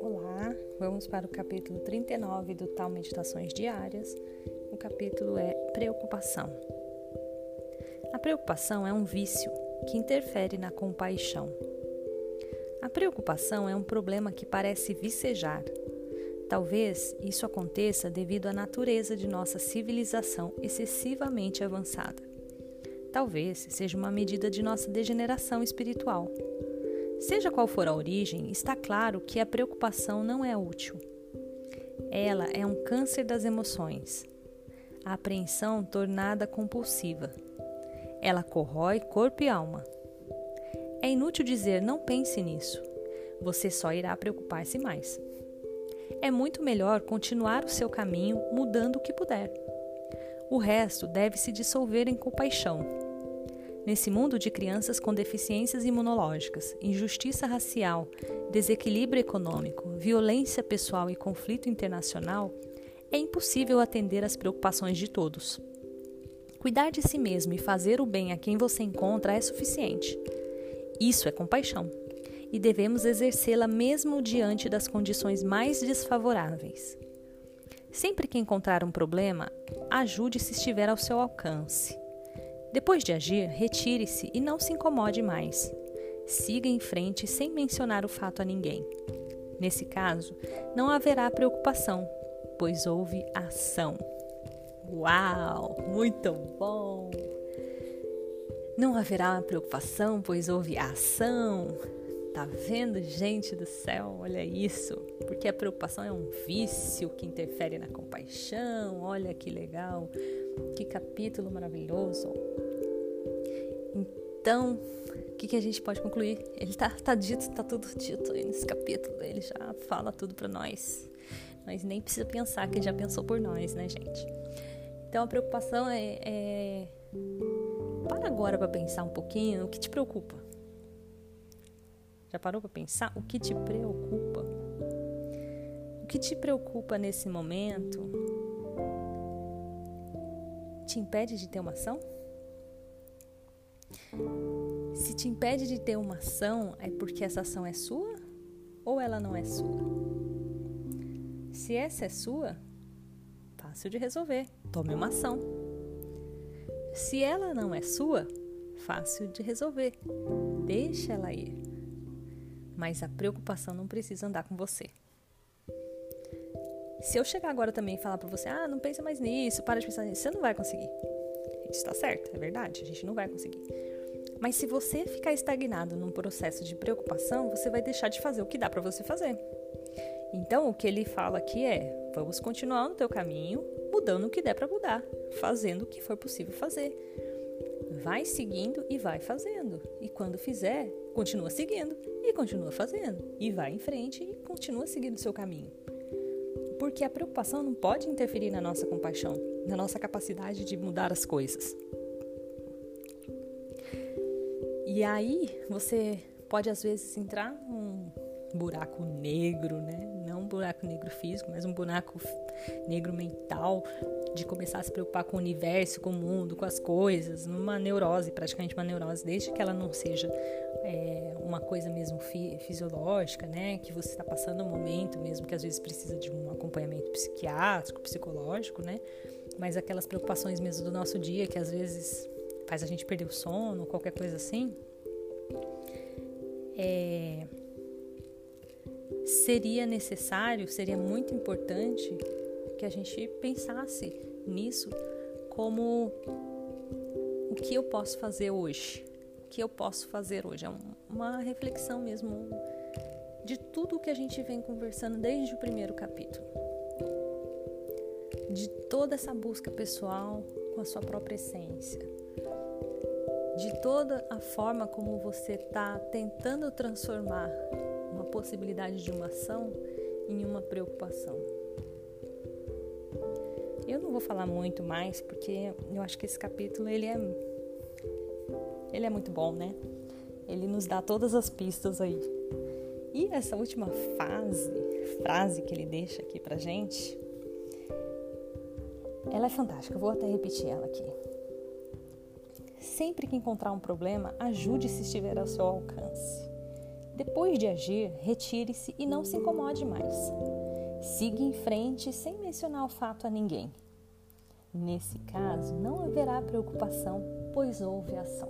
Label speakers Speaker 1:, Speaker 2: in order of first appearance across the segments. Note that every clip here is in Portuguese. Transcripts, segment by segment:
Speaker 1: Olá, vamos para o capítulo 39 do Tal Meditações Diárias. O capítulo é Preocupação. A preocupação é um vício que interfere na compaixão. A preocupação é um problema que parece vicejar. Talvez isso aconteça devido à natureza de nossa civilização excessivamente avançada. Talvez seja uma medida de nossa degeneração espiritual. Seja qual for a origem, está claro que a preocupação não é útil. Ela é um câncer das emoções. A apreensão tornada compulsiva. Ela corrói corpo e alma. É inútil dizer não pense nisso. Você só irá preocupar-se mais. É muito melhor continuar o seu caminho mudando o que puder. O resto deve se dissolver em compaixão. Nesse mundo de crianças com deficiências imunológicas, injustiça racial, desequilíbrio econômico, violência pessoal e conflito internacional, é impossível atender às preocupações de todos. Cuidar de si mesmo e fazer o bem a quem você encontra é suficiente. Isso é compaixão. E devemos exercê-la mesmo diante das condições mais desfavoráveis. Sempre que encontrar um problema, ajude se estiver ao seu alcance. Depois de agir, retire-se e não se incomode mais. Siga em frente sem mencionar o fato a ninguém. Nesse caso, não haverá preocupação, pois houve ação. Uau! Muito bom! Não haverá preocupação, pois houve ação. Tá vendo, gente do céu? Olha isso. Porque a preocupação é um vício que interfere na compaixão. Olha que legal. Que capítulo maravilhoso. Então, o que, que, a gente pode concluir? Ele tá, tá dito, tá tudo dito aí nesse capítulo. Ele já fala tudo para nós. Nós nem precisa pensar que ele já pensou por nós, né, gente? Então a preocupação é, é... para agora para pensar um pouquinho o que te preocupa. Já parou para pensar o que te preocupa? O que te preocupa nesse momento te impede de ter uma ação? Se te impede de ter uma ação, é porque essa ação é sua ou ela não é sua? Se essa é sua, fácil de resolver. Tome uma ação. Se ela não é sua, fácil de resolver. Deixa ela ir. Mas a preocupação não precisa andar com você. Se eu chegar agora também e falar para você, ah, não pensa mais nisso, para de pensar nisso, você não vai conseguir. Está certo, é verdade, a gente não vai conseguir. Mas se você ficar estagnado num processo de preocupação, você vai deixar de fazer o que dá para você fazer. Então, o que ele fala aqui é: vamos continuar no teu caminho, mudando o que der para mudar, fazendo o que for possível fazer. Vai seguindo e vai fazendo. E quando fizer, continua seguindo e continua fazendo. E vai em frente e continua seguindo o seu caminho. Porque a preocupação não pode interferir na nossa compaixão, na nossa capacidade de mudar as coisas. E aí você pode às vezes entrar num buraco negro, né? Não um buraco negro físico, mas um buraco negro mental, de começar a se preocupar com o universo, com o mundo, com as coisas, numa neurose, praticamente uma neurose, desde que ela não seja é, uma coisa mesmo fi fisiológica, né? Que você está passando um momento mesmo que às vezes precisa de um acompanhamento psiquiátrico, psicológico, né? Mas aquelas preocupações mesmo do nosso dia que às vezes faz a gente perder o sono, qualquer coisa assim. É, seria necessário, seria muito importante que a gente pensasse nisso como o que eu posso fazer hoje. O que eu posso fazer hoje? É uma reflexão mesmo de tudo que a gente vem conversando desde o primeiro capítulo. De toda essa busca pessoal com a sua própria essência. De toda a forma como você está tentando transformar uma possibilidade de uma ação em uma preocupação. Eu não vou falar muito mais porque eu acho que esse capítulo ele é ele é muito bom, né? Ele nos dá todas as pistas aí. E essa última fase, frase que ele deixa aqui pra gente, ela é fantástica. Vou até repetir ela aqui. sempre que encontrar um problema, ajude se estiver ao seu alcance. Depois de agir, retire-se e não se incomode mais. Siga em frente sem mencionar o fato a ninguém. Nesse caso, não haverá preocupação, pois houve ação.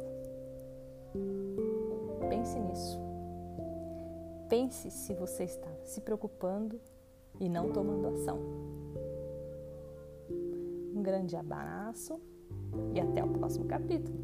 Speaker 1: Pense nisso. Pense se você está se preocupando e não tomando ação. Um grande abraço e até o próximo capítulo.